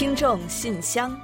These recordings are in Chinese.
听众信箱，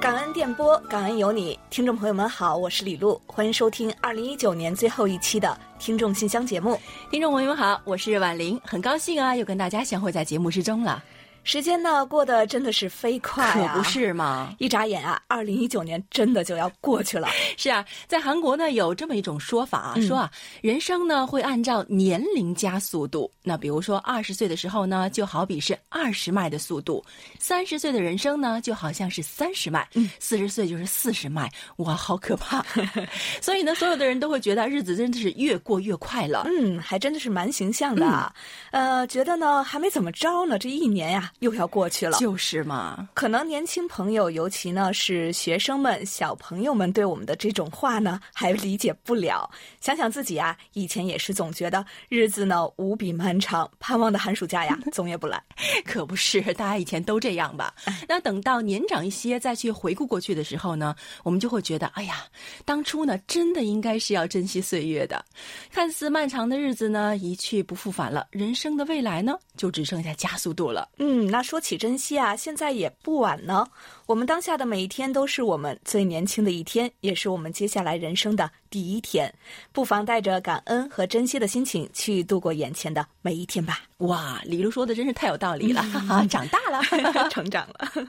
感恩电波，感恩有你，听众朋友们好，我是李璐，欢迎收听二零一九年最后一期的听众信箱节目。听众朋友们好，我是婉玲，很高兴啊，又跟大家相会在节目之中了。时间呢过得真的是飞快啊，可不是吗？一眨眼啊，二零一九年真的就要过去了。是啊，在韩国呢有这么一种说法啊，嗯说啊，人生呢会按照年龄加速度。那比如说二十岁的时候呢，就好比是二十迈的速度；三十岁的人生呢，就好像是三十迈；四十岁就是四十迈。哇，好可怕！所以呢，所有的人都会觉得日子真的是越过越快了。嗯，还真的是蛮形象的啊。呃，觉得呢还没怎么着呢，这一年呀又要过去了。就是嘛，可能年轻朋友，尤其呢是学生们、小朋友们，对我们的这种话呢还理解不了。想想自己啊，以前也是总觉得日子呢无比漫长，盼望的寒暑假呀 总也不来。可不是，大家以前都这样吧？那等到年长一些，再去回顾过去的时候呢，我们就会觉得，哎呀，当初呢，真的应该是要珍惜岁月的。看似漫长的日子呢，一去不复返了，人生的未来呢，就只剩下加速度了。嗯，那说起珍惜啊，现在也不晚呢。我们当下的每一天都是我们最年轻的一天，也是我们接下来人生的第一天。不妨带着感恩和珍惜的心情去度过眼前的每一天吧。哇，李璐说的真是太有道理了，哈哈，长大了。成长了。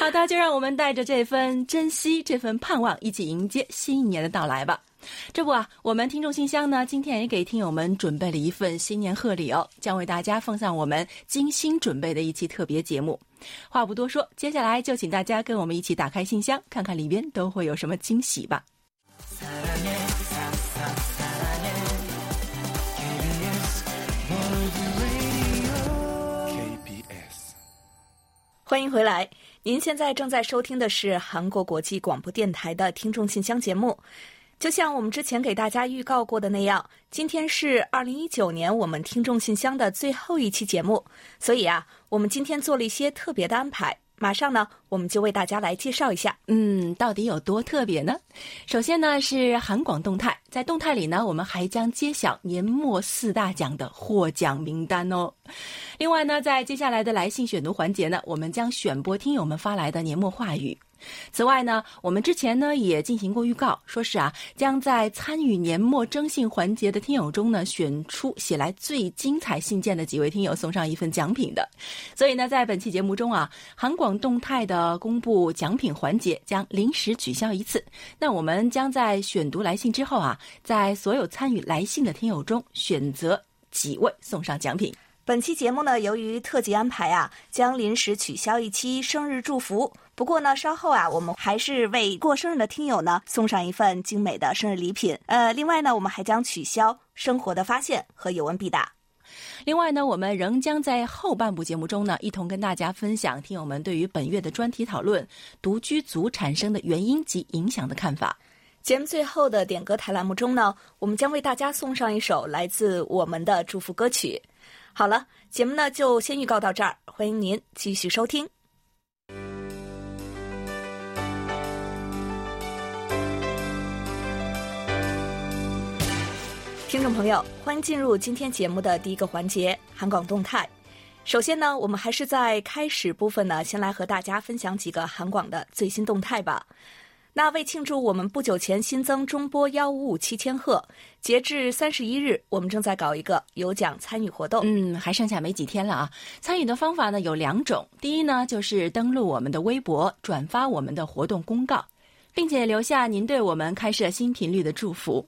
好的，就让我们带着这份珍惜、这份盼望，一起迎接新一年的到来吧。这不啊，我们听众信箱呢，今天也给听友们准备了一份新年贺礼哦，将为大家奉上我们精心准备的一期特别节目。话不多说，接下来就请大家跟我们一起打开信箱，看看里边都会有什么惊喜吧。欢迎回来，您现在正在收听的是韩国国际广播电台的听众信箱节目。就像我们之前给大家预告过的那样，今天是二零一九年我们听众信箱的最后一期节目，所以啊，我们今天做了一些特别的安排。马上呢，我们就为大家来介绍一下。嗯，到底有多特别呢？首先呢是韩广动态，在动态里呢，我们还将揭晓年末四大奖的获奖名单哦。另外呢，在接下来的来信选读环节呢，我们将选播听友们发来的年末话语。此外呢，我们之前呢也进行过预告，说是啊，将在参与年末征信环节的听友中呢，选出写来最精彩信件的几位听友，送上一份奖品的。所以呢，在本期节目中啊，韩广动态的公布奖品环节将临时取消一次。那我们将在选读来信之后啊，在所有参与来信的听友中选择几位送上奖品。本期节目呢，由于特辑安排啊，将临时取消一期生日祝福。不过呢，稍后啊，我们还是为过生日的听友呢送上一份精美的生日礼品。呃，另外呢，我们还将取消生活的发现和有问必答。另外呢，我们仍将在后半部节目中呢，一同跟大家分享听友们对于本月的专题讨论——独居族产生的原因及影响的看法。节目最后的点歌台栏目中呢，我们将为大家送上一首来自我们的祝福歌曲。好了，节目呢就先预告到这儿，欢迎您继续收听。听众朋友，欢迎进入今天节目的第一个环节——韩广动态。首先呢，我们还是在开始部分呢，先来和大家分享几个韩广的最新动态吧。那为庆祝我们不久前新增中波幺五五七千赫，截至三十一日，我们正在搞一个有奖参与活动。嗯，还剩下没几天了啊！参与的方法呢有两种，第一呢就是登录我们的微博，转发我们的活动公告，并且留下您对我们开设新频率的祝福。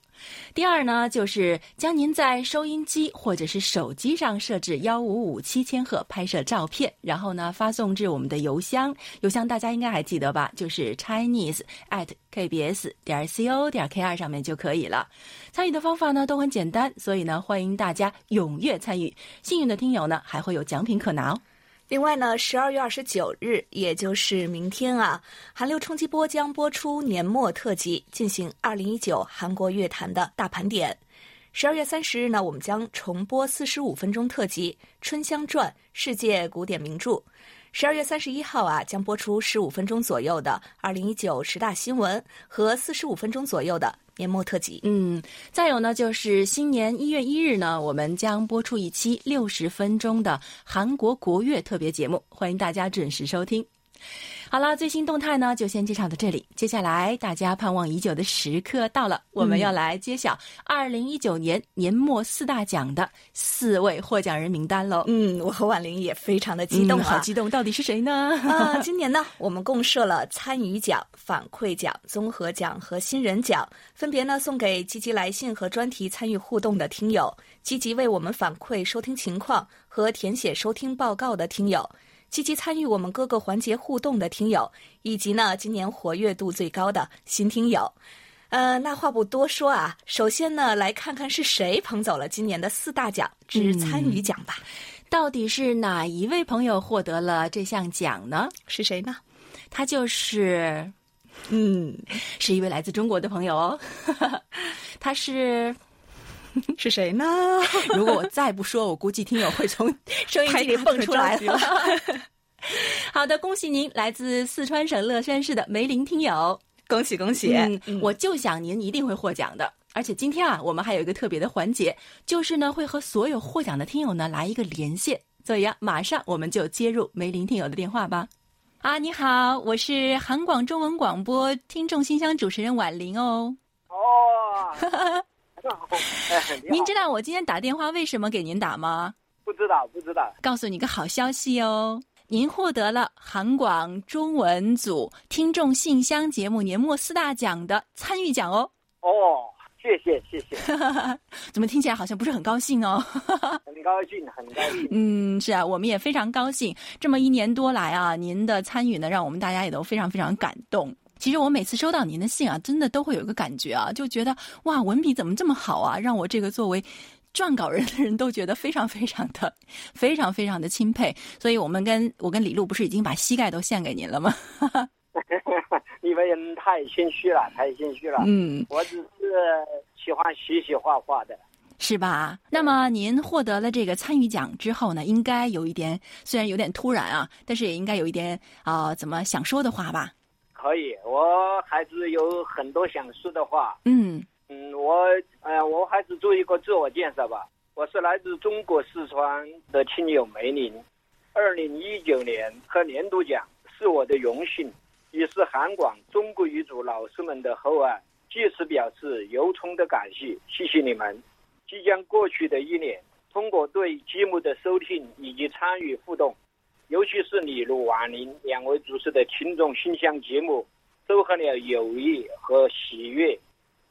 第二呢，就是将您在收音机或者是手机上设置幺五五七千赫拍摄照片，然后呢发送至我们的邮箱，邮箱大家应该还记得吧？就是 Chinese at kbs 点 co 点 kr 上面就可以了。参与的方法呢都很简单，所以呢欢迎大家踊跃参与。幸运的听友呢还会有奖品可拿哦。另外呢，十二月二十九日，也就是明天啊，韩流冲击波将播出年末特辑，进行二零一九韩国乐坛的大盘点。十二月三十日呢，我们将重播四十五分钟特辑《春香传》世界古典名著。十二月三十一号啊，将播出十五分钟左右的二零一九十大新闻和四十五分钟左右的年末特辑。嗯，再有呢，就是新年一月一日呢，我们将播出一期六十分钟的韩国国乐特别节目，欢迎大家准时收听。好了，最新动态呢就先介绍到这里。接下来大家盼望已久的时刻到了，我们要来揭晓二零一九年年末四大奖的四位获奖人名单喽。嗯，我和婉玲也非常的激动啊，好激动！到底是谁呢？啊，今年呢，我们共设了参与奖、反馈奖、综合奖和新人奖，分别呢送给积极来信和专题参与互动的听友，积极为我们反馈收听情况和填写收听报告的听友。积极参与我们各个环节互动的听友，以及呢今年活跃度最高的新听友，呃，那话不多说啊，首先呢来看看是谁捧走了今年的四大奖之参与奖吧。到底是哪一位朋友获得了这项奖呢？是谁呢？他就是，嗯，是一位来自中国的朋友哦。他是。是谁呢？如果我再不说，我估计听友会从收音机里蹦出来了。好的，恭喜您，来自四川省乐山市的梅林听友，恭喜恭喜！我就想您一定会获奖的。而且今天啊，我们还有一个特别的环节，就是呢会和所有获奖的听友呢来一个连线。所以啊，马上我们就接入梅林听友的电话吧。啊，你好，我是韩广中文广播听众信箱主持人婉玲哦。哦。您知道我今天打电话为什么给您打吗？不知道，不知道。告诉你个好消息哦，您获得了韩广中文组听众信箱节目年末四大奖的参与奖哦。哦，谢谢，谢谢。怎么听起来好像不是很高兴哦？很高兴，很高兴。嗯，是啊，我们也非常高兴。这么一年多来啊，您的参与呢，让我们大家也都非常非常感动。其实我每次收到您的信啊，真的都会有一个感觉啊，就觉得哇，文笔怎么这么好啊，让我这个作为撰稿人的人都觉得非常非常的、非常非常的钦佩。所以我们跟我跟李璐不是已经把膝盖都献给您了吗？你们人太谦虚了，太谦虚了。嗯，我只是喜欢写写画画的，是吧？那么您获得了这个参与奖之后呢，应该有一点，虽然有点突然啊，但是也应该有一点啊，怎么想说的话吧？可以，我还是有很多想说的话。嗯嗯，我呃，我还是做一个自我介绍吧。我是来自中国四川的亲友梅林。二零一九年和年度奖是我的荣幸，也是韩广中国语组老师们的厚爱，借此表示由衷的感谢，谢谢你们。即将过去的一年，通过对节目的收听以及参与互动。尤其是李璐、婉玲两位主持的听众信箱节目，收获了友谊和喜悦，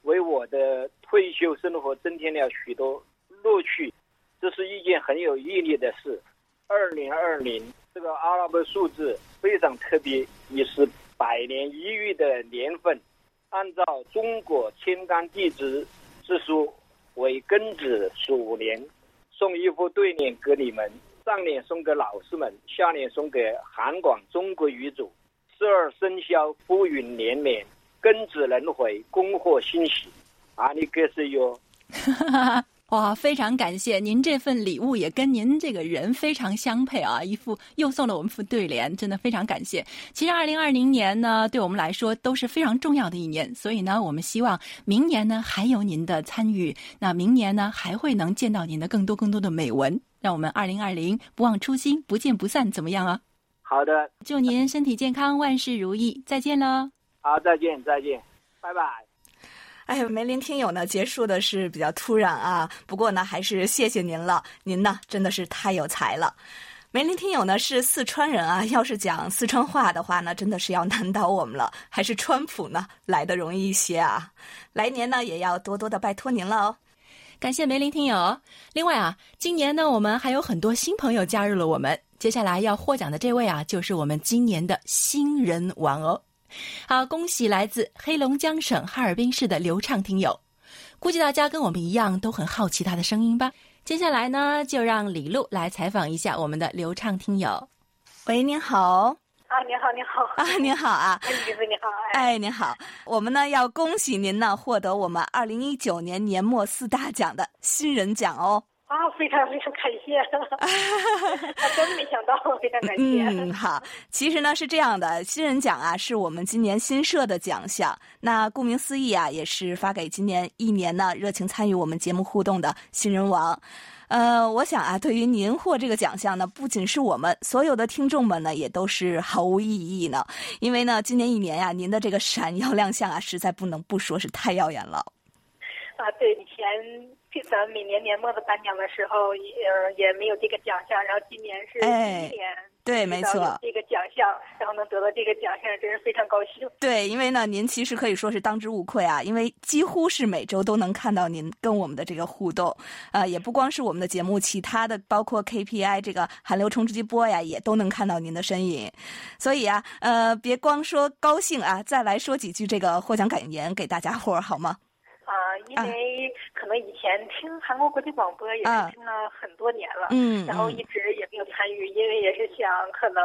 为我的退休生活增添了许多乐趣，这是一件很有意义的事。二零二零这个阿拉伯数字非常特别，也是百年一遇的年份。按照中国天干地支之说，为庚子鼠年，送一副对联给你们。上联送给老师们，下联送给韩广中国语组。十二生肖福运连连，庚子轮回，恭贺新喜。啊，你可是有。哇，非常感谢您这份礼物，也跟您这个人非常相配啊！一副又送了我们副对联，真的非常感谢。其实，二零二零年呢，对我们来说都是非常重要的一年，所以呢，我们希望明年呢还有您的参与，那明年呢还会能见到您的更多更多的美文。让我们二零二零不忘初心，不见不散，怎么样啊？好的，祝您身体健康，万事如意，再见喽！好，再见，再见，拜拜。哎，梅林听友呢，结束的是比较突然啊。不过呢，还是谢谢您了，您呢真的是太有才了。梅林听友呢是四川人啊，要是讲四川话的话呢，真的是要难倒我们了。还是川普呢来的容易一些啊。来年呢也要多多的拜托您了哦。感谢梅林听友。另外啊，今年呢我们还有很多新朋友加入了我们。接下来要获奖的这位啊，就是我们今年的新人王哦。好，恭喜来自黑龙江省哈尔滨市的刘畅听友。估计大家跟我们一样都很好奇他的声音吧。接下来呢，就让李璐来采访一下我们的刘畅听友。喂，您好。啊，您好，您好。啊，您好啊。哎，女士你好。哎，您好。我们呢要恭喜您呢获得我们二零一九年年末四大奖的新人奖哦。啊，非常非常感谢，真没想到，非常感谢。嗯，好，其实呢是这样的，新人奖啊是我们今年新设的奖项，那顾名思义啊，也是发给今年一年呢热情参与我们节目互动的新人王。呃，我想啊，对于您获这个奖项呢，不仅是我们所有的听众们呢，也都是毫无意义呢，因为呢，今年一年呀，您的这个闪耀亮相啊，实在不能不说是太耀眼了。啊，对，以前。咱每年年末的颁奖的时候，也也没有这个奖项，然后今年是第一年，对，没错，这个奖项，然后能得到这个奖项，真是非常高兴。对，因为呢，您其实可以说是当之无愧啊，因为几乎是每周都能看到您跟我们的这个互动，呃，也不光是我们的节目，其他的包括 KPI 这个韩流冲击波呀，也都能看到您的身影。所以啊，呃，别光说高兴啊，再来说几句这个获奖感言给大家伙儿好吗？啊，因为可能以前听韩国国际广播也是听了很多年了，嗯，然后一直也参与，因为也是想可能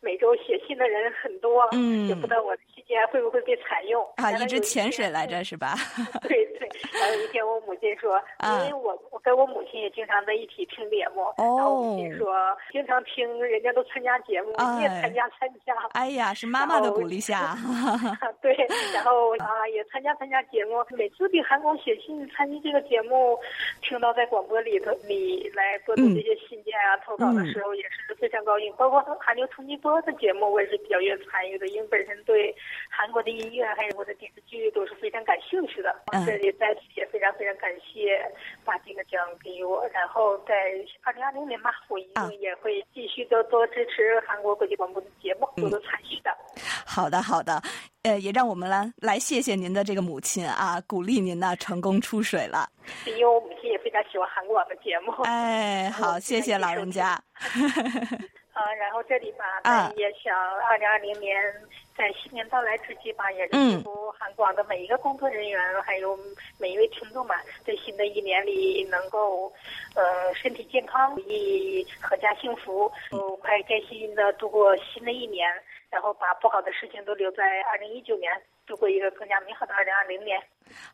每周写信的人很多，嗯，也不知道我的信件会不会被采用啊，一直潜水来着是吧？对 对，然后有一天我母亲说，因为我我跟我母亲也经常在一起听节目，然后我母亲说经常听人家都参加节目，你也参加参加，哎呀，是妈妈的鼓励下，对，然后啊也参加参加节目，每次。给韩国写信参与这个节目，听到在广播里头里来播读这些信件啊、投稿的时候，也是非常高兴。包括韩流冲击波的节目，我也是比较愿意参与的，因为本身对韩国的音乐还有我的电视剧都是非常感兴趣的。这里在此也非常非常感谢把这个奖给我。然后在二零二零年吧，我一定也会继续多多支持韩国国际广播的节目，多多参与的。好的，好的。呃，也让我们来来谢谢您的这个母亲啊，鼓励您呢成功出水了。因为我母亲也非常喜欢韩国的节目。哎，好，谢谢老人家。啊，然后这里吧，也想二零二零年在新年到来之际吧，也祝福韩广的每一个工作人员，还有每一位听众们，在新的一年里能够呃身体健康，以阖家幸福，都快开心的度过新的一年。然后把不好的事情都留在二零一九年，度过一个更加美好的二零二零年。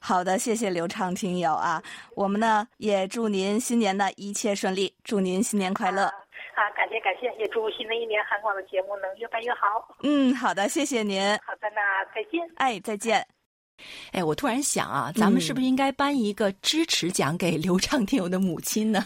好的，谢谢刘畅听友啊，我们呢也祝您新年的一切顺利，祝您新年快乐。啊，感谢感谢，也祝新的一年韩广的节目能越办越好。嗯，好的，谢谢您。好的，那再见。哎，再见。哎，我突然想啊，咱们是不是应该颁一个支持奖给刘畅听友的母亲呢？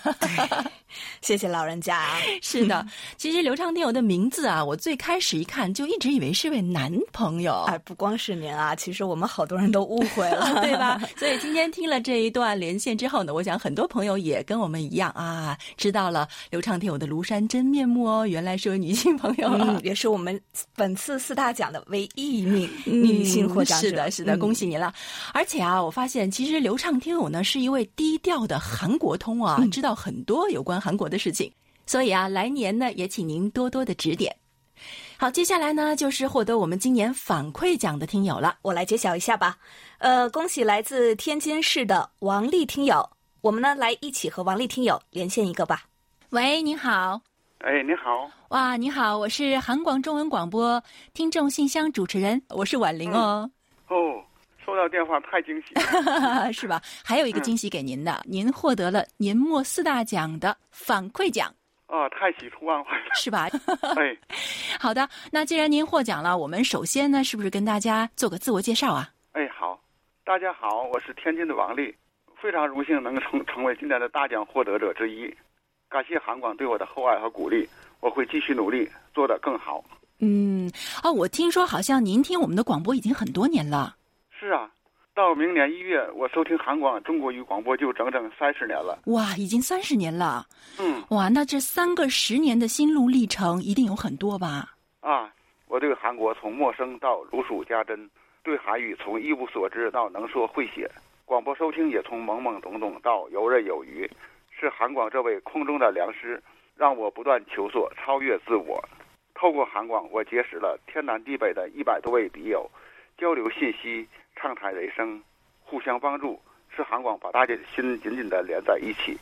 谢谢老人家。是的，其实刘畅听友的名字啊，我最开始一看就一直以为是位男朋友。哎，不光是您啊，其实我们好多人都误会了，对吧？所以今天听了这一段连线之后呢，我想很多朋友也跟我们一样啊，知道了刘畅听友的庐山真面目哦，原来是位女性朋友，也是我们本次四大奖的唯一一名女性获奖者。是的，是的，恭喜。你了，而且啊，我发现其实刘畅听友呢是一位低调的韩国通啊，知道很多有关韩国的事情，所以啊，来年呢也请您多多的指点。好，接下来呢就是获得我们今年反馈奖的听友了，我来揭晓一下吧。呃，恭喜来自天津市的王丽听友，我们呢来一起和王丽听友连线一个吧。喂，您好。哎，你好。哇，你好，我是韩广中文广播听众信箱主持人，我是婉玲哦。哦。收到电话太惊喜，是吧？还有一个惊喜给您的，您获得了年末四大奖的反馈奖。哦，太喜出望外了，是吧？哎，好的，那既然您获奖了，我们首先呢，是不是跟大家做个自我介绍啊？哎，好，大家好，我是天津的王丽，非常荣幸能成成为今年的大奖获得者之一，感谢韩广对我的厚爱和鼓励，我会继续努力，做得更好。嗯，哦，我听说好像您听我们的广播已经很多年了。是啊，到明年一月，我收听韩广中国语广播就整整三十年了。哇，已经三十年了。嗯。哇，那这三个十年的心路历程一定有很多吧？啊，我对韩国从陌生到如数家珍，对韩语从一无所知到能说会写，广播收听也从懵懵懂懂到游刃有余。是韩广这位空中的良师，让我不断求索，超越自我。透过韩广，我结识了天南地北的一百多位笔友，交流信息。畅谈人生，互相帮助，是韩广把大家的心紧紧地连在一起，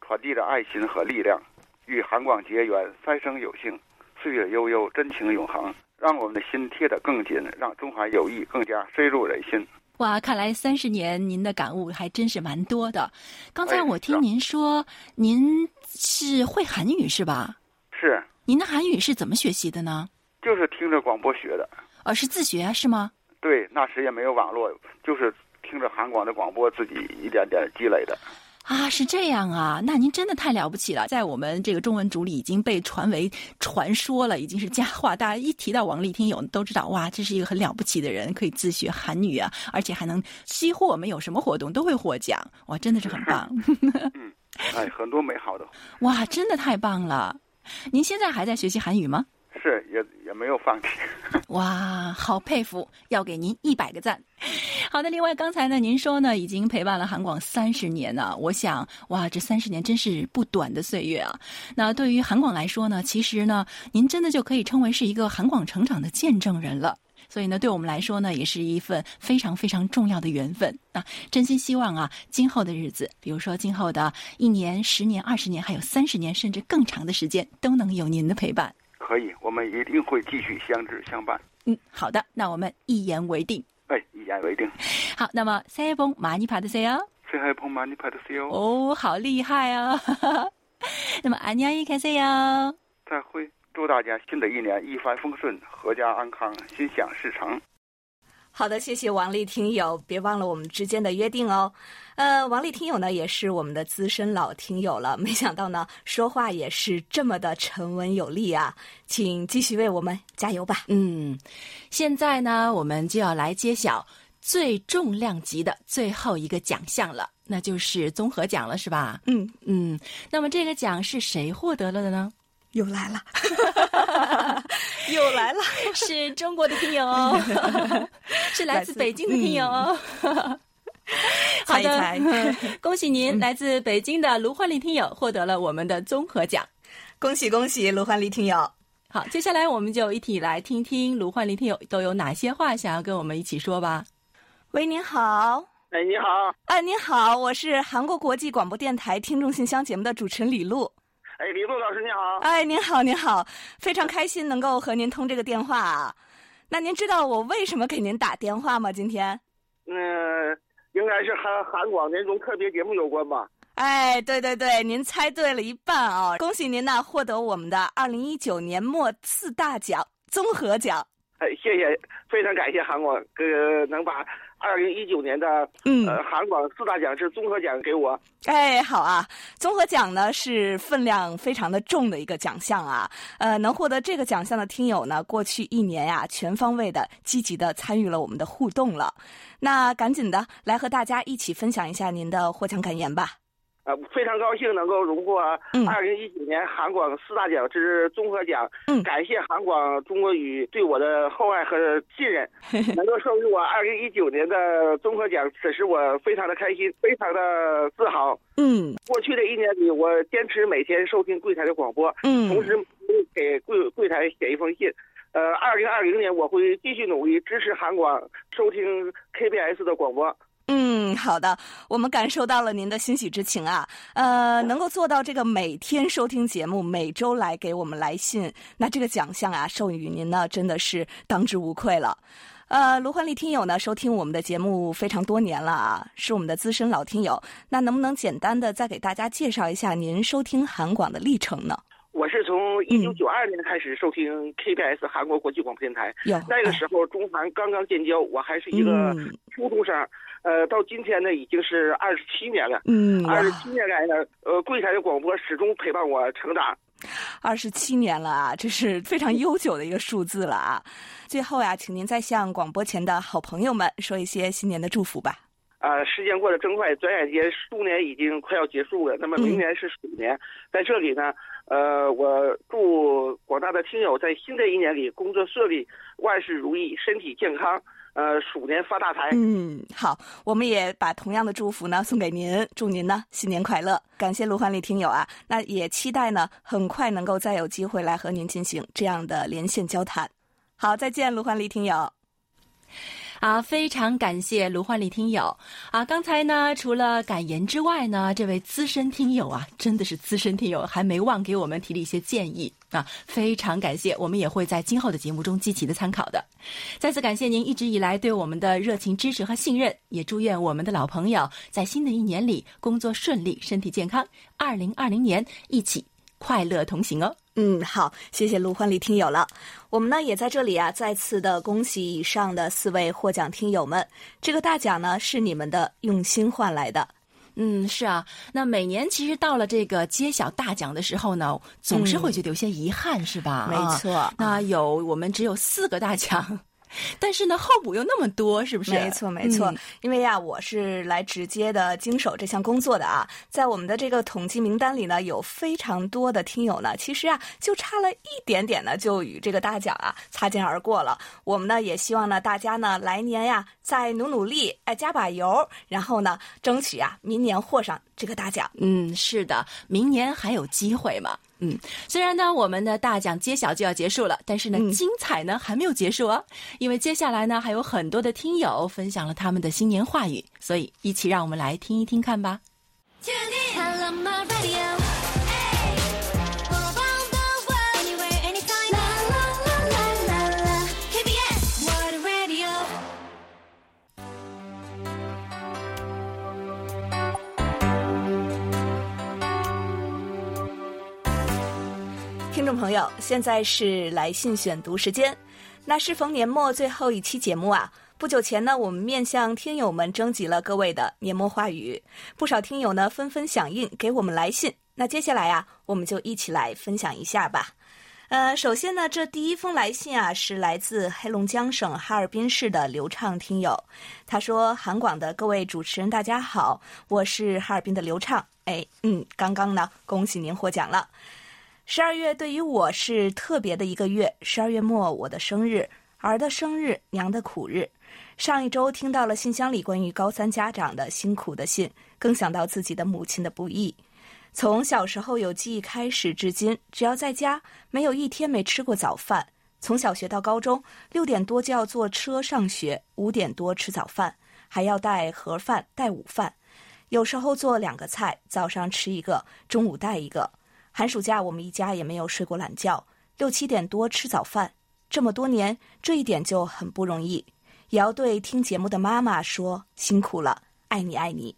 传递着爱心和力量。与韩广结缘，三生有幸，岁月悠悠，真情永恒。让我们的心贴得更紧，让中韩友谊更加深入人心。哇，看来三十年您的感悟还真是蛮多的。刚才哎我听您说，您是会韩语是吧？是，您的韩语是怎么学习的呢？就是听着广播学的。呃，是自学是吗？对，那时也没有网络，就是听着韩广的广播，自己一点点积累的。啊，是这样啊，那您真的太了不起了，在我们这个中文组里已经被传为传说了，已经是佳话。大家一提到王丽听友，都知道哇，这是一个很了不起的人，可以自学韩语啊，而且还能几乎我们有什么活动都会获奖，哇，真的是很棒，嗯哎，很多美好的，哇，真的太棒了。您现在还在学习韩语吗？是也也没有放弃。哇，好佩服，要给您一百个赞。好的，另外刚才呢，您说呢已经陪伴了韩广三十年呢，我想哇，这三十年真是不短的岁月啊。那对于韩广来说呢，其实呢，您真的就可以称为是一个韩广成长的见证人了。所以呢，对我们来说呢，也是一份非常非常重要的缘分啊！真心希望啊，今后的日子，比如说今后的一年、十年、二十年，还有三十年，甚至更长的时间，都能有您的陪伴。可以，我们一定会继续相知相伴。嗯，好的，那我们一言为定。哎，一言为定。好，那么새해복많이받으세요。 새해복많이받으세요。 哦，好厉害啊！那么안녕히계세요。 再会，祝大家新的一年一帆风顺，阖家安康，心想事成。 好的，谢谢王丽听友，别忘了我们之间的约定哦。呃，王丽听友呢也是我们的资深老听友了，没想到呢说话也是这么的沉稳有力啊，请继续为我们加油吧。嗯，现在呢，我们就要来揭晓最重量级的最后一个奖项了，那就是综合奖了，是吧？嗯，嗯，那么这个奖是谁获得了的呢？又来了，又来了，是中国的听友哦，是来自北京的听友哦。好猜一猜的，恭喜您，来自北京的卢焕丽听友获得了我们的综合奖。恭喜恭喜，卢焕丽听友。好，接下来我们就一起来听听卢焕丽听友都有哪些话想要跟我们一起说吧。喂，您好。哎，你好，哎，您好，我是韩国国际广播电台听众信箱节目的主持人李璐。哎，李璐老师您好，哎，您好，您好，非常开心能够和您通这个电话啊。那您知道我为什么给您打电话吗？今天？嗯，应该是和韩广年终特别节目有关吧？哎，对对对，您猜对了一半啊！恭喜您呢，获得我们的二零一九年末四大奖综合奖。哎，谢谢，非常感谢韩广，呃，能把二零一九年的嗯，呃韩广四大奖是综合奖给我。哎，好啊，综合奖呢是分量非常的重的一个奖项啊。呃，能获得这个奖项的听友呢，过去一年呀、全方位的积极的参与了我们的互动了。那赶紧的来和大家一起分享一下您的获奖感言吧。呃，非常高兴能够荣获嗯二零一九年韩广四大奖之综合奖，嗯感谢韩广中国语对我的厚爱和信任，能够授予我二零一九年的综合奖，此时我非常的开心，非常的自豪。嗯过去的一年里，我坚持每天收听柜台的广播，嗯，同时给柜柜台写一封信。呃，二零二零年我会继续努力支持韩广收听 KBS 的广播。嗯，好的，我们感受到了您的欣喜之情啊。呃，能够做到这个每天收听节目，每周来给我们来信，那这个奖项啊，授予您呢，真的是当之无愧了。呃，卢焕丽听友呢，收听我们的节目非常多年了啊，是我们的资深老听友。那能不能简单的再给大家介绍一下您收听韩广的历程呢？我是从一九九二年开始收听 KBS 韩国国际广播电台，有那个时候中韩刚刚建交，我还是一个嗯初中生。呃，到今天呢，已经是二十七年了。嗯，哇二十七年来呢，呃，柜台的广播始终陪伴我成长。二十七年了啊，这是非常悠久的一个数字了啊。最后呀、请您再向广播前的好朋友们说一些新年的祝福吧。啊、时间过得真快，转眼间鼠年已经快要结束了。那么明年是鼠年，在这里呢，呃，我祝广大的听友在新的一年里工作顺利，万事如意，身体健康，呃，鼠年发大财。嗯，好，我们也把同样的祝福呢送给您，祝您呢新年快乐。感谢卢焕丽听友啊，那也期待呢很快能够再有机会来和您进行这样的连线交谈。好，再见，卢焕丽听友。啊，非常感谢卢焕丽听友啊！刚才呢，除了感言之外呢，这位资深听友啊，真的是资深听友，还没忘给我们提了一些建议。啊，非常感谢，我们也会在今后的节目中积极的参考的。再次感谢您一直以来对我们的热情支持和信任，也祝愿我们的老朋友在新的一年里工作顺利、身体健康。二零二零年一起快乐同行哦。嗯，好，谢谢陆欢丽听友了。我们呢也在这里啊，再次的恭喜以上的四位获奖听友们。这个大奖呢是你们的用心换来的。嗯，是啊。那每年其实到了这个揭晓大奖的时候呢，总是会觉得有些遗憾，是吧？没错。啊那有我们只有四个大奖。但是呢，候补又那么多，是不是？没错，没错。嗯因为呀，我是来直接的经手这项工作的啊，在我们的这个统计名单里呢，有非常多的听友呢，其实啊，就差了一点点呢，就与这个大奖啊擦肩而过了。我们呢，也希望呢，大家呢，来年呀，再努努力，哎，加把油，然后呢，争取啊，明年获上这个大奖。嗯，是的，明年还有机会嘛。嗯，虽然呢，我们的大奖揭晓就要结束了，但是呢，嗯。精彩呢还没有结束哦，因为接下来呢，还有很多的听友分享了他们的新年话语，所以一起让我们来听一听看吧。朋友，现在是来信选读时间。那适逢年末最后一期节目啊，不久前呢，我们面向听友们征集了各位的年末话语，不少听友呢纷纷响应，给我们来信。那接下来啊，我们就一起来分享一下吧。呃，首先呢，这第一封来信啊，是来自黑龙江省哈尔滨市的刘畅听友。他说：“韩广的各位主持人，大家好，我是哈尔滨的刘畅。哎，嗯，刚刚呢，恭喜您获奖了。十二月对于我是特别的一个月，十二月末我的生日，儿的生日，娘的苦日。上一周听到了信箱里关于高三家长的辛苦的信，更想到自己的母亲的不易。从小时候有记忆开始至今，只要在家，没有一天没吃过早饭。从小学到高中，六点多就要坐车上学，五点多吃早饭，还要带盒饭、带午饭。有时候做两个菜，早上吃一个，中午带一个。寒暑假我们一家也没有睡过懒觉，六七点多吃早饭。这么多年，这一点就很不容易，也要对听节目的妈妈说辛苦了，爱你爱你。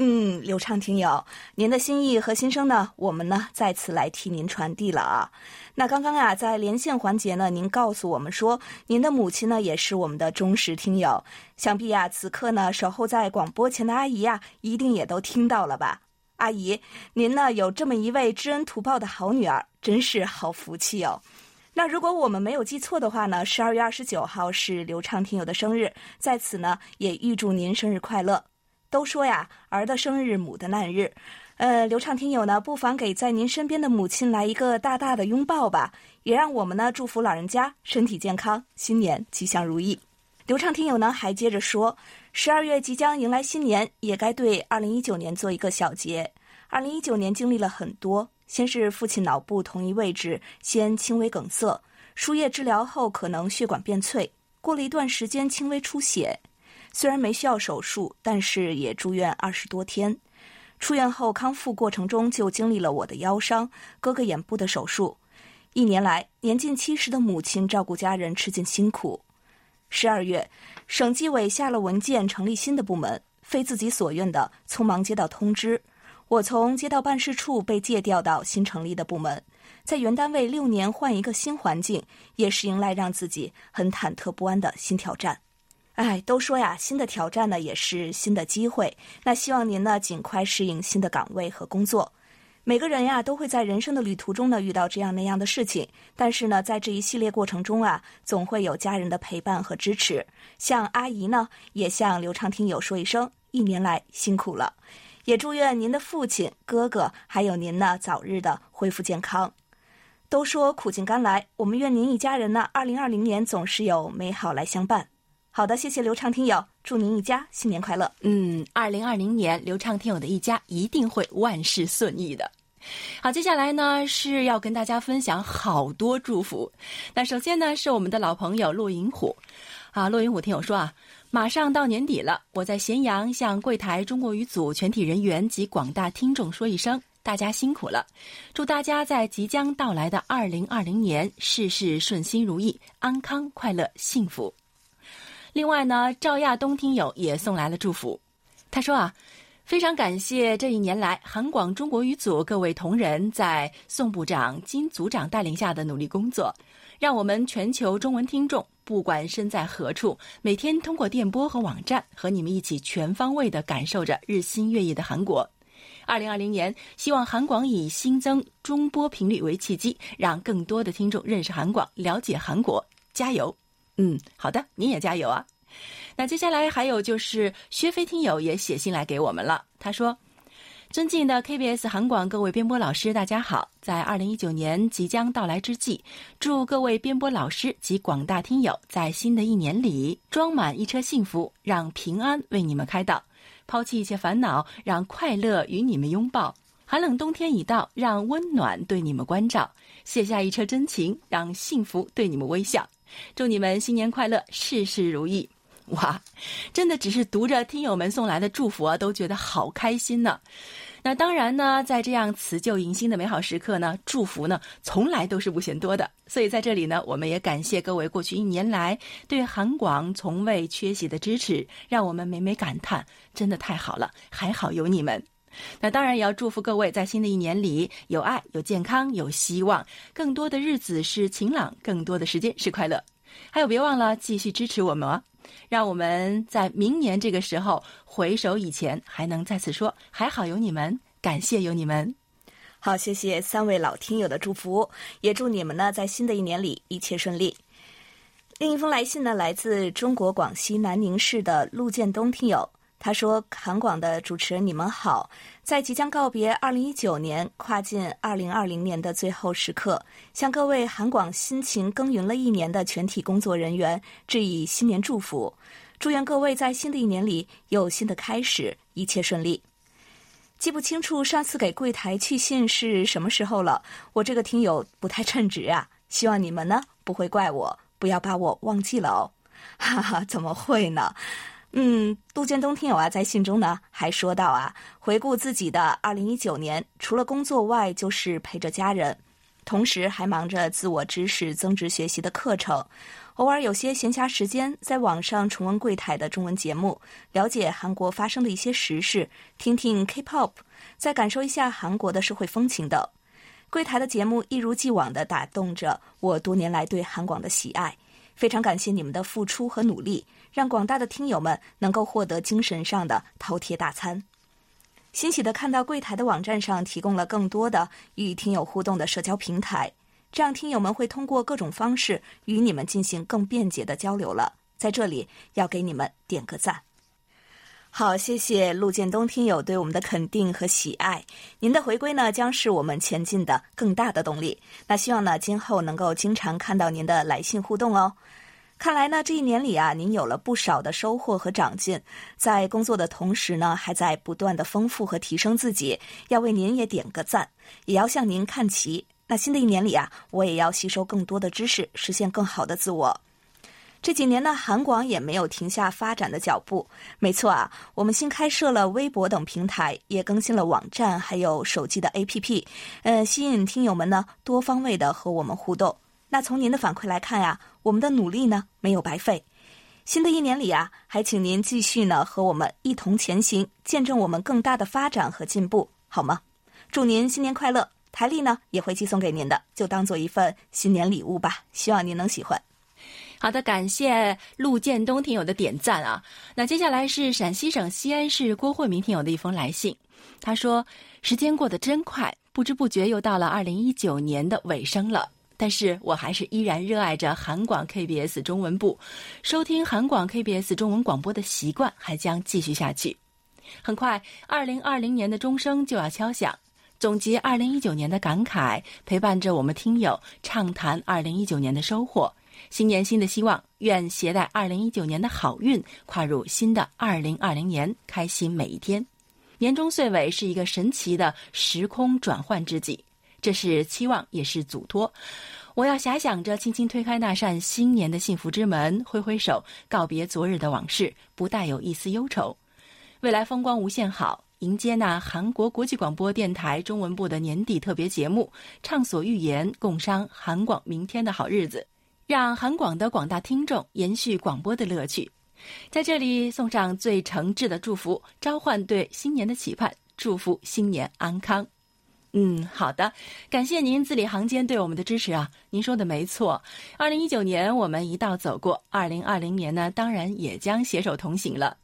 嗯，刘畅听友，您的心意和心声呢，我们呢再次来替您传递了啊。那刚刚啊，在连线环节呢，您告诉我们说，您的母亲呢也是我们的忠实听友，想必啊，此刻呢守候在广播前的阿姨呀、一定也都听到了吧？阿姨，您呢有这么一位知恩图报的好女儿，真是好福气哦。那如果我们没有记错的话呢，十二月二十九号是刘畅听友的生日，在此呢也预祝您生日快乐。都说呀，儿的生日，母的难日。呃，刘畅听友呢，不妨给在您身边的母亲来一个大大的拥抱吧，也让我们呢祝福老人家身体健康，新年吉祥如意。刘畅听友呢还接着说，十二月即将迎来新年，也该对二零一九年做一个小结。二零一九年经历了很多，先是父亲脑部同一位置先轻微梗塞，输液治疗后可能血管变脆，过了一段时间轻微出血。虽然没需要手术，但是也住院二十多天。出院后康复过程中就经历了我的腰伤、哥哥眼部的手术。一年来，年近七十的母亲照顾家人吃尽辛苦。十二月，省纪委下了文件，成立新的部门，非自己所愿的匆忙接到通知，我从街道办事处被借调到新成立的部门，在原单位六年换一个新环境，也是迎来让自己很忐忑不安的新挑战。哎，都说呀，新的挑战呢也是新的机会。那希望您呢尽快适应新的岗位和工作。每个人呀都会在人生的旅途中呢遇到这样那样的事情，但是呢，在这一系列过程中啊，总会有家人的陪伴和支持。像阿姨呢，也向刘畅听友说一声，一年来辛苦了，也祝愿您的父亲、哥哥还有您呢早日的恢复健康。都说苦尽甘来，我们愿您一家人呢，二零二零年总是有美好来相伴。好的，谢谢刘畅听友，祝您一家新年快乐。嗯，二零二零年，刘畅听友的一家一定会万事顺意的。好，接下来呢是要跟大家分享好多祝福。那首先呢是我们的老朋友骆银虎，啊，骆银虎听友说啊，马上到年底了，我在咸阳向柜台中国语组全体人员及广大听众说一声大家辛苦了！祝大家在即将到来的二零二零年事事顺心如意、安康快乐、幸福。另外呢，赵亚东听友也送来了祝福，他说啊。非常感谢这一年来韩广中国语组各位同仁在宋部长、金组长带领下的努力工作，让我们全球中文听众不管身在何处，每天通过电波和网站和你们一起全方位的感受着日新月异的韩国。二零二零年，希望韩广以新增中波频率为契机，让更多的听众认识韩广、了解韩国。加油！嗯，好的，你也加油啊！那接下来还有就是薛飞听友也写信来给我们了，他说：“尊敬的 KBS 韩广各位编播老师，大家好！在二零一九年即将到来之际，祝各位编播老师及广大听友在新的一年里装满一车幸福，让平安为你们开道，抛弃一切烦恼，让快乐与你们拥抱。寒冷冬天已到，让温暖对你们关照，卸下一车真情，让幸福对你们微笑。祝你们新年快乐，事事如意！” 哇，真的只是读着听友们送来的祝福啊，都觉得好开心呢。那当然呢，在这样辞旧迎新的美好时刻呢，祝福呢从来都是不嫌多的。所以在这里呢，我们也感谢各位过去一年来对韩广从未缺席的支持，让我们每每感叹，真的太好了，还好有你们。那当然也要祝福各位在新的一年里有爱、有健康、有希望，更多的日子是晴朗，更多的时间是快乐。还有，别忘了继续支持我们哦。让我们在明年这个时候回首以前，还能再次说还好有你们，感谢有你们。好，谢谢三位老听友的祝福，也祝你们呢在新的一年里一切顺利。另一封来信呢，来自中国广西南宁市的陆建东听友，他说：“韩广的主持人，你们好，在即将告别2019年、跨进2020年的最后时刻，向各位韩广辛勤耕耘了一年的全体工作人员致以新年祝福，祝愿各位在新的一年里有新的开始，一切顺利。”记不清楚上次给柜台去信是什么时候了，我这个听友不太称职啊，希望你们呢不会怪我，不要把我忘记了哦。哈哈，怎么会呢？嗯，杜建东听友啊，在信中呢还说到啊，回顾自己的二零一九年，除了工作外，就是陪着家人，同时还忙着自我知识增值学习的课程，偶尔有些闲暇时间，在网上重温柜台的中文节目，了解韩国发生的一些时事，听听 K-pop，再感受一下韩国的社会风情等。柜台的节目一如既往的打动着我多年来对韩广的喜爱，非常感谢你们的付出和努力。让广大的听友们能够获得精神上的饕餮大餐。欣喜的看到柜台的网站上提供了更多的与听友互动的社交平台，这样听友们会通过各种方式与你们进行更便捷的交流了。在这里要给你们点个赞。好，谢谢陆建东听友对我们的肯定和喜爱。您的回归呢，将是我们前进的更大的动力。那希望呢，今后能够经常看到您的来信互动哦。看来呢，这一年里啊，您有了不少的收获和长进，在工作的同时呢，还在不断的丰富和提升自己，要为您也点个赞，也要向您看齐。那新的一年里啊，我也要吸收更多的知识，实现更好的自我。这几年呢，韩广也没有停下发展的脚步。没错啊，我们新开设了微博等平台，也更新了网站，还有手机的 APP，呃，吸引听友们呢多方位的和我们互动。那从您的反馈来看呀，我们的努力呢没有白费。新的一年里啊，还请您继续呢和我们一同前行，见证我们更大的发展和进步，好吗？祝您新年快乐！台历呢也会寄送给您的，就当做一份新年礼物吧。希望您能喜欢。好的，感谢陆建东听友的点赞啊。那接下来是陕西省西安市郭慧明听友的一封来信，他说：“时间过得真快，不知不觉又到了二零一九年的尾声了。但是我还是依然热爱着韩广 KBS 中文部，收听韩广 KBS 中文广播的习惯还将继续下去。很快，二零二零年的钟声就要敲响。”总结二零一九年的感慨，陪伴着我们听友畅谈二零一九年的收获。新年新的希望，愿携带二零一九年的好运，跨入新的二零二零年，开心每一天。年终岁尾是一个神奇的时空转换之际，这是期望，也是嘱托。我要遐想着，轻轻推开那扇新年的幸福之门，挥挥手，告别昨日的往事，不带有一丝忧愁。未来风光无限好，迎接那韩国国际广播电台中文部的年底特别节目，畅所欲言，共商韩广明天的好日子，让韩广的广大听众延续广播的乐趣。在这里送上最诚挚的祝福，召唤对新年的期盼，祝福新年安康。嗯，好的，感谢您字里行间对我们的支持啊！您说的没错，二零一九年我们一道走过，二零二零年呢，当然也将携手同行了。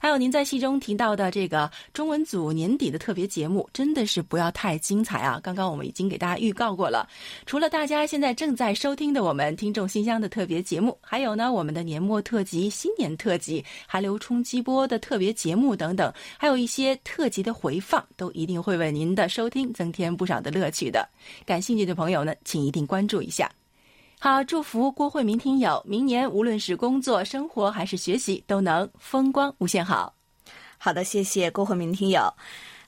还有您在戏中提到的这个中文组年底的特别节目，真的是不要太精彩啊！刚刚我们已经给大家预告过了，除了大家现在正在收听的我们听众信箱的特别节目，还有呢我们的年末特辑、新年特辑、韩流冲击波的特别节目等等，还有一些特辑的回放，都一定会为您的收听增添不少的乐趣的。感兴趣的朋友呢，请一定关注一下。好，祝福郭慧明听友，明年无论是工作、生活还是学习，都能风光无限好。好的，谢谢郭慧明听友。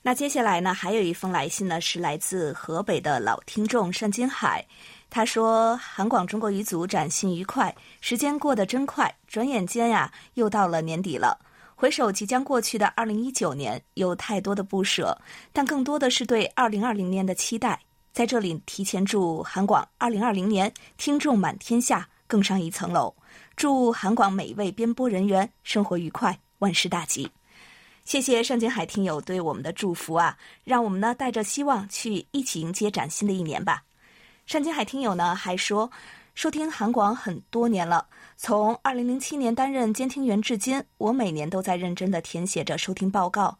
那接下来呢，还有一封来信呢，是来自河北的老听众单金海。他说：“韩广中国语组展信愉快，时间过得真快，转眼间呀，又到了年底了。回首即将过去的二零一九年，有太多的不舍，但更多的是对二零二零年的期待。在这里提前祝韩广二零二零年听众满天下，更上一层楼。祝韩广每一位编播人员生活愉快，万事大吉。”谢谢单金海听友对我们的祝福啊，让我们呢带着希望去一起迎接崭新的一年吧。单金海听友呢还说，收听韩广很多年了，从二零零七年担任监听员至今，我每年都在认真的填写着收听报告。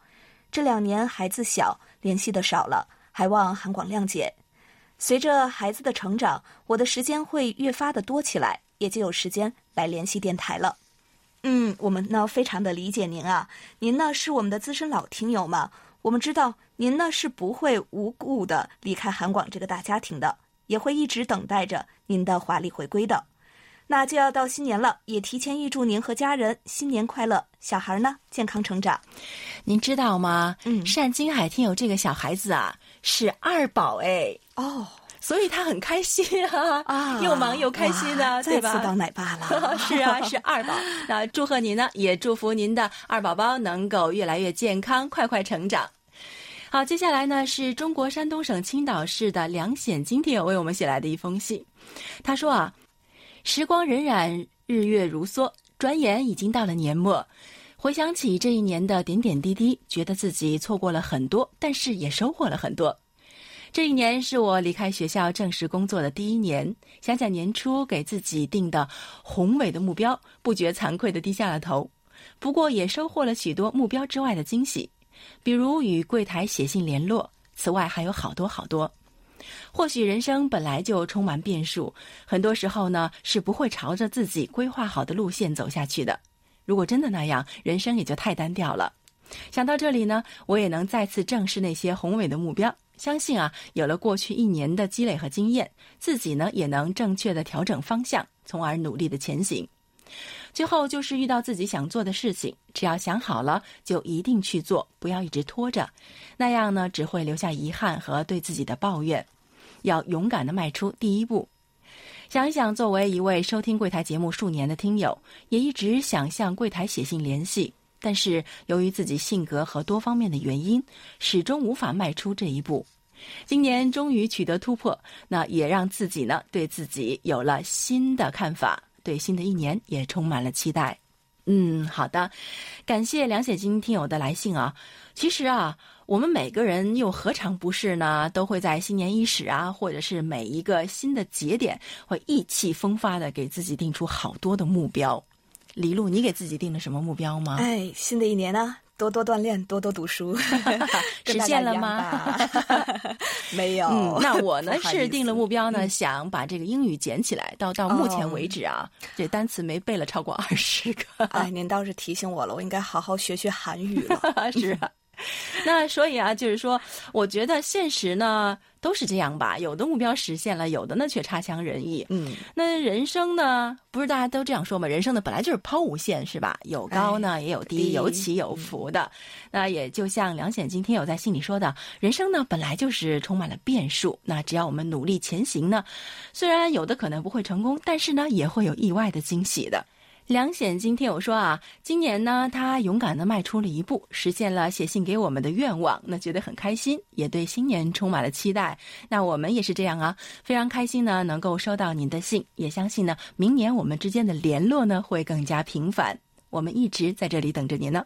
这两年孩子小，联系的少了，还望韩广谅解。随着孩子的成长，我的时间会越发的多起来，也就有时间来联系电台了。嗯，我们呢非常的理解您啊，您呢是我们的资深老听友嘛，我们知道您呢是不会无故的离开韩广这个大家庭的，也会一直等待着您的华丽回归的。那就要到新年了，也提前预祝您和家人新年快乐，小孩呢健康成长。您知道吗？嗯单金海听友这个小孩子啊是二宝哎，哦所以他很开心啊，啊，又忙又开心呢，哇对吧？再次当奶爸了，是啊，是二宝。那祝贺您呢，也祝福您的二宝宝能够越来越健康，快快成长。好，接下来呢是中国山东省青岛市的梁显金听友为我们写来的一封信。他说啊，时光荏苒，日月如梭，转眼已经到了年末。回想起这一年的点点滴滴，觉得自己错过了很多，但是也收获了很多。这一年是我离开学校正式工作的第一年，想想年初给自己定的宏伟的目标，不觉惭愧地低下了头。不过也收获了许多目标之外的惊喜，比如与柜台写信联络。此外还有好多好多。或许人生本来就充满变数，很多时候呢是不会朝着自己规划好的路线走下去的。如果真的那样，人生也就太单调了。想到这里呢，我也能再次正视那些宏伟的目标。相信啊，有了过去一年的积累和经验，自己呢也能正确的调整方向，从而努力的前行。最后就是遇到自己想做的事情，只要想好了，就一定去做，不要一直拖着，那样呢只会留下遗憾和对自己的抱怨。要勇敢的迈出第一步。想一想，作为一位收听柜台节目数年的听友，也一直想向柜台写信联系，但是由于自己性格和多方面的原因，始终无法迈出这一步。今年终于取得突破，那也让自己呢对自己有了新的看法，对新的一年也充满了期待。嗯，好的，感谢梁显金听友的来信啊。其实啊，我们每个人又何尝不是呢？都会在新年伊始啊，或者是每一个新的节点，会意气风发的给自己定出好多的目标。李璐，你给自己定了什么目标吗？哎，新的一年呢，多多锻炼，多多读书，实现了吗吧？没有。嗯，那我呢是定了目标呢，嗯想把这个英语捡起来。到到目前哦为止啊，这单词没背了超过二十个。哎，您倒是提醒我了，我应该好好学学韩语了。是啊。那所以啊，就是说，我觉得现实呢都是这样吧，有的目标实现了，有的呢却差强人意。嗯，那人生呢，不是大家都这样说吗？人生呢本来就是抛物线，是吧？有高呢，也有低，低有起有伏的。那也就像梁显今天有在信里说的，人生呢本来就是充满了变数。那只要我们努力前行呢，虽然有的可能不会成功，但是呢也会有意外的惊喜的。梁显金听我说啊，今年呢，他勇敢的迈出了一步，实现了写信给我们的愿望，那觉得很开心，也对新年充满了期待。那我们也是这样啊，非常开心呢，能够收到您的信，也相信呢，明年我们之间的联络呢会更加频繁。我们一直在这里等着您呢。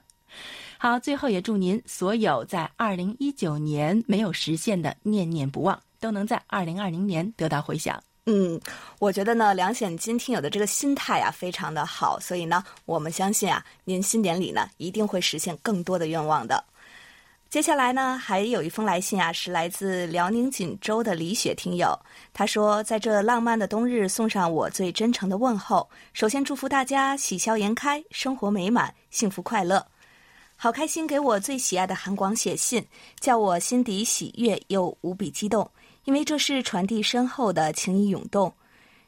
好，最后也祝您所有在二零一九年没有实现的念念不忘，都能在二零二零年得到回响。嗯，我觉得呢，梁显金听友的这个心态啊，非常的好，所以呢，我们相信啊，您新年里呢，一定会实现更多的愿望的。接下来呢，还有一封来信啊，是来自辽宁锦州的李雪听友。他说，在这浪漫的冬日，送上我最真诚的问候。首先祝福大家喜笑颜开，生活美满，幸福快乐。好开心，给我最喜爱的韩广写信，叫我心底喜悦又无比激动。因为这是传递深厚的情谊涌动，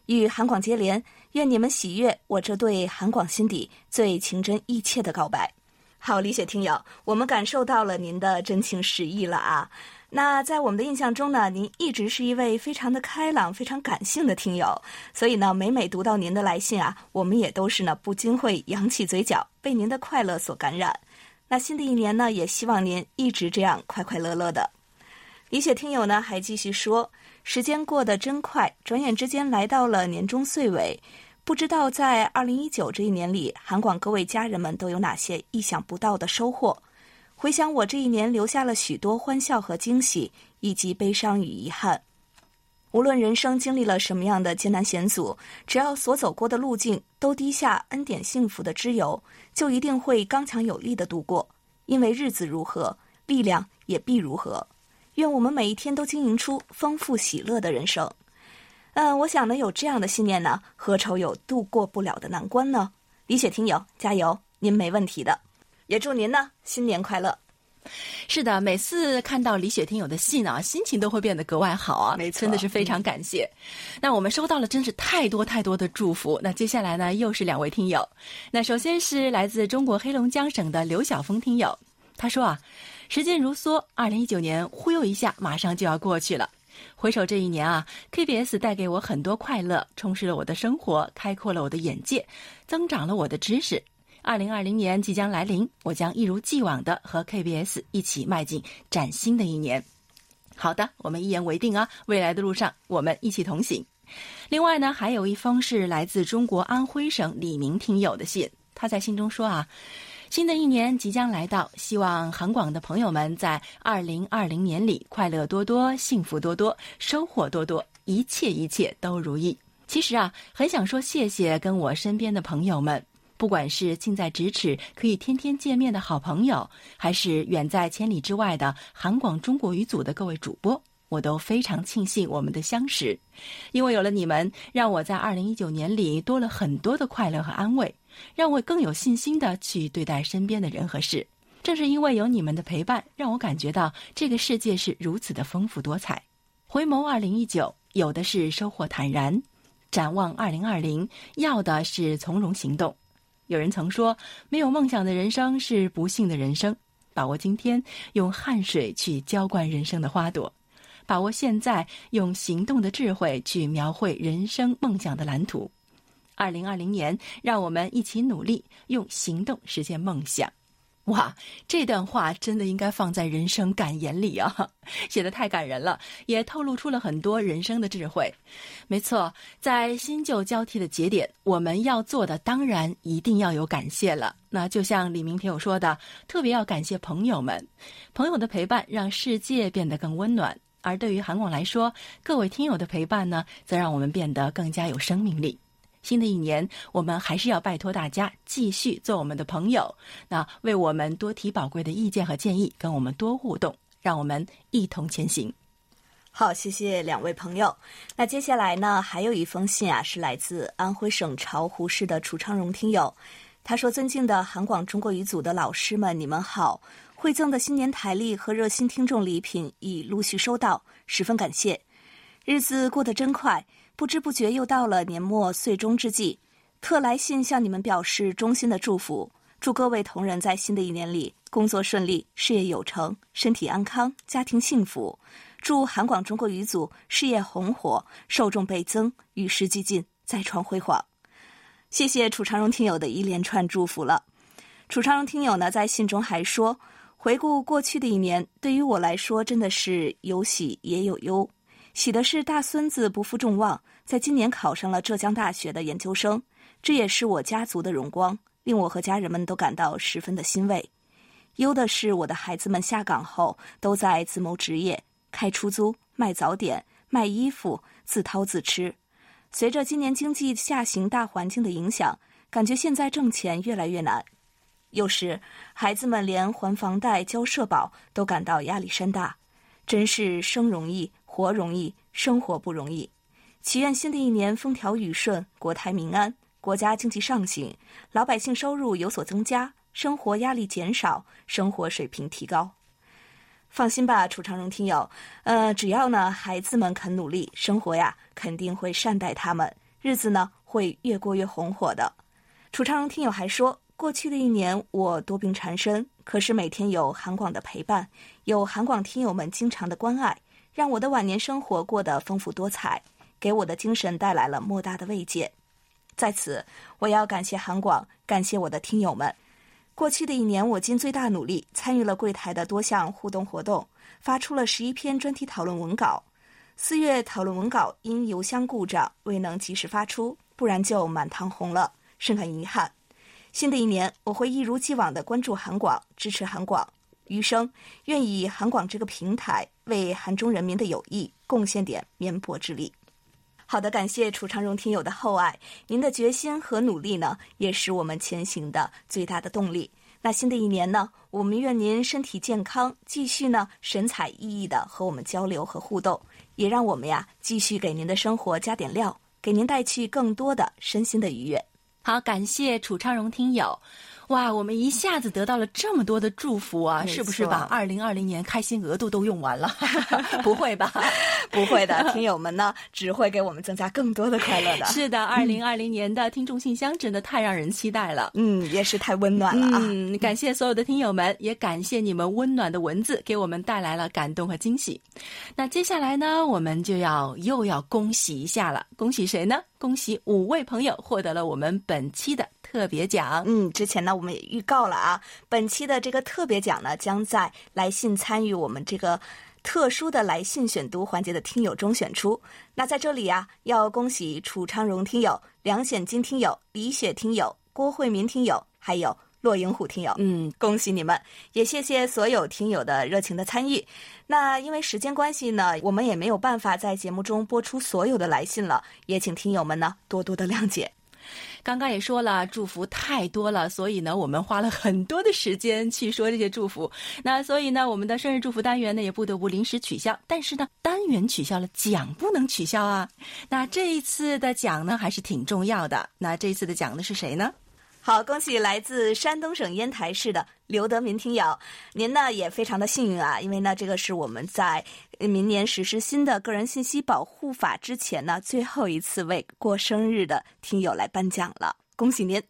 与韩广接连，愿你们喜悦我这对韩广心底最情真意切的告白。好，李雪听友，我们感受到了您的真情实意了啊。那在我们的印象中呢，您一直是一位非常的开朗、非常感性的听友，所以呢，每每读到您的来信啊，我们也都是呢不禁会扬起嘴角，被您的快乐所感染。那新的一年呢，也希望您一直这样快快乐乐的。李雪听友呢还继续说：“时间过得真快，转眼之间来到了年终岁尾。不知道在二零一九这一年里，韩广各位家人们都有哪些意想不到的收获？回想我这一年，留下了许多欢笑和惊喜，以及悲伤与遗憾。无论人生经历了什么样的艰难险阻，只要所走过的路径都滴下恩典幸福的脂油，就一定会刚强有力的度过。因为日子如何，力量也必如何。”愿我们每一天都经营出丰富喜乐的人生。嗯，我想呢，有这样的信念呢，何愁有度过不了的难关呢？李雪听友，加油，您没问题的。也祝您呢新年快乐。是的，每次看到李雪听友的信啊，心情都会变得格外好啊，没错真的是非常感谢。那我们收到了真是太多太多的祝福。那接下来呢，又是两位听友。那首先是来自中国黑龙江省的刘晓峰听友，他说啊。时间如梭，二零一九年忽悠一下，马上就要过去了。回首这一年啊，KBS 带给我很多快乐，充实了我的生活，开阔了我的眼界，增长了我的知识。二零二零年即将来临，我将一如既往的和 KBS 一起迈进崭新的一年。好的，我们一言为定啊！未来的路上，我们一起同行。另外呢，还有一封是来自中国安徽省李明听友的信，他在信中说啊。新的一年即将来到，希望韩广的朋友们在二零二零年里快乐多多、幸福多多、收获多多，一切一切都如意。其实啊，很想说谢谢跟我身边的朋友们，不管是近在咫尺可以天天见面的好朋友，还是远在千里之外的韩广中国语组的各位主播，我都非常庆幸我们的相识，因为有了你们，让我在二零一九年里多了很多的快乐和安慰。让我更有信心的去对待身边的人和事。正是因为有你们的陪伴，让我感觉到这个世界是如此的丰富多彩。回眸二零一九，有的是收获坦然；展望二零二零，要的是从容行动。有人曾说，没有梦想的人生是不幸的人生。把握今天，用汗水去浇灌人生的花朵；把握现在，用行动的智慧去描绘人生梦想的蓝图。二零二零年，让我们一起努力，用行动实现梦想。哇，这段话真的应该放在人生感言里啊！写的太感人了，也透露出了很多人生的智慧。没错，在新旧交替的节点，我们要做的当然一定要有感谢了。那就像李明听友说的，特别要感谢朋友们，朋友的陪伴让世界变得更温暖。而对于韩广来说，各位听友的陪伴呢，则让我们变得更加有生命力。新的一年，我们还是要拜托大家继续做我们的朋友，那为我们多提宝贵的意见和建议，跟我们多互动，让我们一同前行。好，谢谢两位朋友。那接下来呢，还有一封信啊，是来自安徽省巢湖市的楚昌荣听友。他说：“尊敬的韩广中国语组的老师们，你们好！馈赠的新年台历和热心听众礼品已陆续收到，十分感谢。日子过得真快。”不知不觉又到了年末岁终之际，特来信向你们表示衷心的祝福，祝各位同仁在新的一年里工作顺利、事业有成、身体安康、家庭幸福。祝韩广中国语组事业红火、受众倍增、与时俱进、再创辉煌。谢谢楚长荣听友的一连串祝福了。楚长荣听友呢，在信中还说，回顾过去的一年，对于我来说真的是有喜也有忧。喜的是大孙子不负众望，在今年考上了浙江大学的研究生，这也是我家族的荣光，令我和家人们都感到十分的欣慰。忧的是我的孩子们下岗后都在自谋职业，开出租、卖早点、卖衣服，自掏自吃。随着今年经济下行大环境的影响，感觉现在挣钱越来越难。有时孩子们连还房贷、交社保都感到压力山大，真是生容易，活容易，生活不容易。祈愿新的一年风调雨顺，国泰民安，国家经济上行，老百姓收入有所增加，生活压力减少，生活水平提高。放心吧，楚长荣听友，呃，只要呢孩子们肯努力，生活呀肯定会善待他们，日子呢会越过越红火的。楚长荣听友还说，过去的一年我多病缠身，可是每天有韩广的陪伴，有韩广听友们经常的关爱，让我的晚年生活过得丰富多彩，给我的精神带来了莫大的慰藉。在此，我要感谢韩广，感谢我的听友们。过去的一年，我尽最大努力参与了柜台的多项互动活动，发出了十一篇专题讨论文稿。四月讨论文稿因邮箱故障未能及时发出，不然就满堂红了，深感遗憾。新的一年，我会一如既往的关注韩广，支持韩广，余生愿以韩广这个平台为韩中人民的友谊贡献点绵薄之力。好的，感谢楚长荣听友的厚爱，您的决心和努力呢，也是我们前行的最大的动力。那新的一年呢，我们愿您身体健康，继续呢神采奕奕的和我们交流和互动，也让我们呀继续给您的生活加点料，给您带去更多的身心的愉悦。好，感谢楚昌荣听友。哇，我们一下子得到了这么多的祝福啊！是不是把二零二零年开心额度都用完了？不会吧？不会的，听友们呢只会给我们增加更多的快乐的。是的，二零二零年的听众信箱真的太让人期待了。嗯，也是太温暖了啊。嗯，感谢所有的听友们，也感谢你们温暖的文字，给我们带来了感动和惊喜。那接下来呢，我们就要又要恭喜一下了，恭喜谁呢？恭喜五位朋友获得了我们本期的特别奖。嗯，之前呢我们也预告了啊，本期的这个特别奖呢，将在来信参与我们这个特殊的来信选读环节的听友中选出。那在这里啊，要恭喜楚昌荣听友、梁显金听友、李雪听友、郭慧民听友，还有骆银虎听友。嗯，恭喜你们，也谢谢所有听友的热情的参与。那因为时间关系呢，我们也没有办法在节目中播出所有的来信了，也请听友们呢多多的谅解。刚刚也说了，祝福太多了，所以呢，我们花了很多的时间去说这些祝福。那所以呢，我们的生日祝福单元呢，也不得不临时取消。但是呢，单元取消了，奖不能取消啊。那这一次的奖呢，还是挺重要的。那这一次的奖的是谁呢？好，恭喜来自山东省烟台市的刘德民听友，您呢也非常的幸运啊，因为呢这个是我们在明年实施新的个人信息保护法之前呢最后一次为过生日的听友来颁奖了，恭喜您。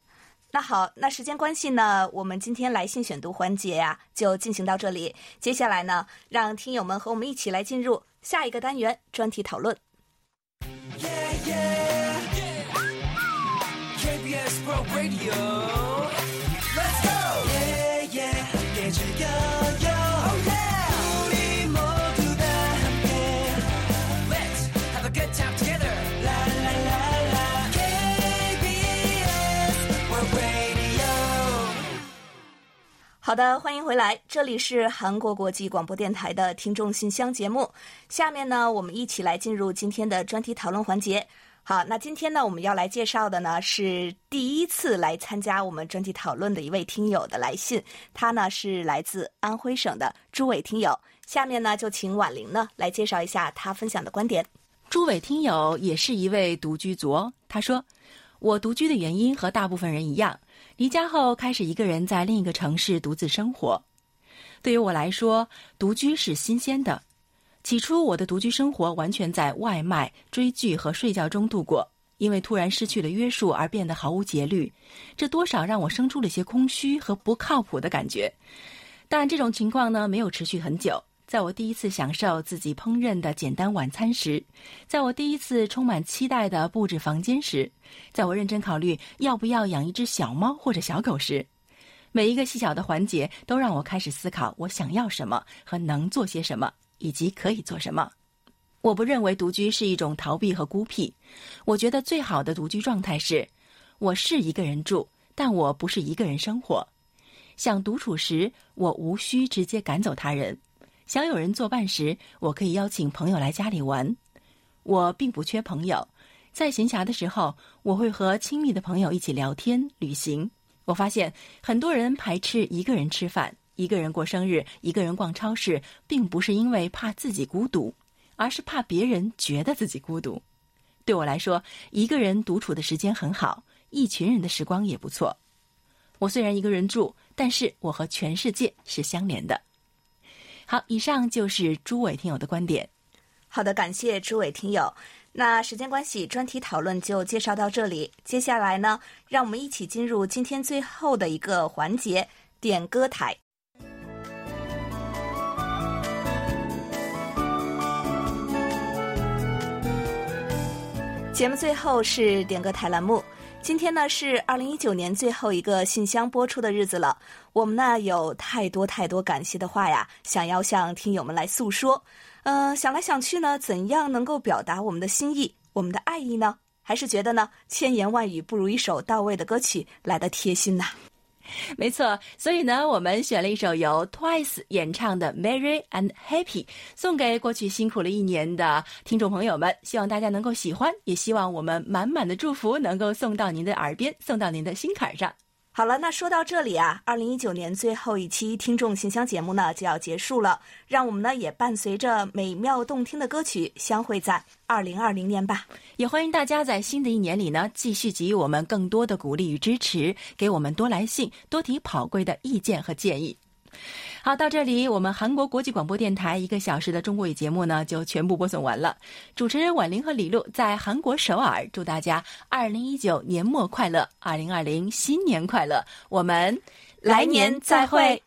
那好，那时间关系呢，我们今天来信选读环节呀、就进行到这里。接下来呢，让听友们和我们一起来进入下一个单元专题讨论。World Radio. Let's go. Yeah, yeah. 함께 즐겨요. Oh yeah. 우리 모두 다 함께. Let's have a good time together. La la la la. KBS World Radio. 好的，欢迎回来，这里是韩国国际广播电台的听众信箱节目。下面呢，我们一起来进入今天的专题讨论环节。 好，那今天呢，我们要来介绍的呢是第一次来参加我们专题讨论的一位听友的来信，他呢是来自安徽省的朱伟听友。下面呢，就请婉玲呢来介绍一下他分享的观点。朱伟听友也是一位独居族。他说：“我独居的原因和大部分人一样，离家后开始一个人在另一个城市独自生活。对于我来说，独居是新鲜的。起初，我的独居生活完全在外卖、追剧和睡觉中度过，因为突然失去了约束而变得毫无节律，这多少让我生出了些空虚和不靠谱的感觉。但这种情况呢，没有持续很久。”在我第一次享受自己烹饪的简单晚餐时，在我第一次充满期待的布置房间时，在我认真考虑要不要养一只小猫或者小狗时，每一个细小的环节都让我开始思考我想要什么和能做些什么，以及可以做什么。我不认为独居是一种逃避和孤僻，我觉得最好的独居状态是，我是一个人住，但我不是一个人生活。想独处时，我无需直接赶走他人；想有人作伴时，我可以邀请朋友来家里玩。我并不缺朋友，在闲暇的时候，我会和亲密的朋友一起聊天、旅行。我发现很多人排斥一个人吃饭、一个人过生日、一个人逛超市，并不是因为怕自己孤独，而是怕别人觉得自己孤独。对我来说，一个人独处的时间很好，一群人的时光也不错。我虽然一个人住，但是我和全世界是相连的。好，以上就是诸位听友的观点。好的，感谢诸位听友。那时间关系，专题讨论就介绍到这里。接下来呢，让我们一起进入今天最后的一个环节——点歌台。节目最后是点歌台栏目。今天呢是二零一九年最后一个信箱播出的日子了，我们呢有太多太多感谢的话呀，想要向听友们来诉说。呃，想来想去呢，怎样能够表达我们的心意、我们的爱意呢？还是觉得呢，千言万语不如一首到位的歌曲来的贴心呐、没错，所以呢，我们选了一首由 Twice 演唱的《Merry and Happy》，送给过去辛苦了一年的听众朋友们，希望大家能够喜欢，也希望我们满满的祝福能够送到您的耳边，送到您的心坎上。好了，那说到这里啊，二零一九年最后一期听众信箱节目呢就要结束了，让我们呢也伴随着美妙动听的歌曲相会在二零二零年吧。也欢迎大家在新的一年里呢，继续给予我们更多的鼓励与支持，给我们多来信，多提宝贵的意见和建议。好，到这里，我们韩国国际广播电台一个小时的中国语节目呢，就全部播送完了。主持人婉玲和李璐在韩国首尔，祝大家二零一九年末快乐，二零二零新年快乐，我们来年再会。